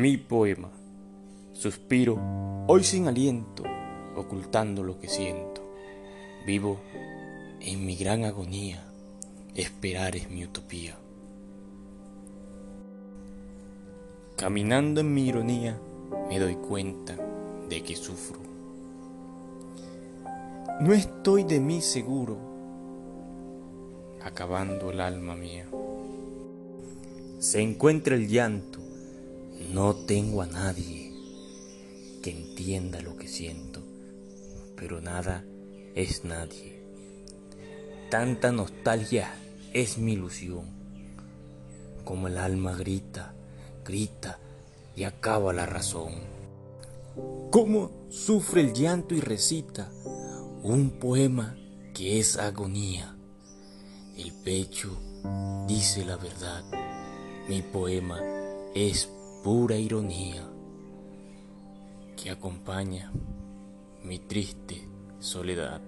Mi poema. Suspiro, hoy sin aliento, ocultando lo que siento. Vivo en mi gran agonía, esperar es mi utopía. Caminando en mi ironía, me doy cuenta de que sufro. No estoy de mí seguro, acabando el alma mía. Se encuentra el llanto, no tengo a nadie que entienda lo que siento, pero nada es nadie. Tanta nostalgia es mi ilusión, como el alma grita, grita y acaba la razón. Cómo sufre el llanto y recita un poema que es agonía. El pecho dice la verdad, mi poema es pura ironía que acompaña mi triste soledad.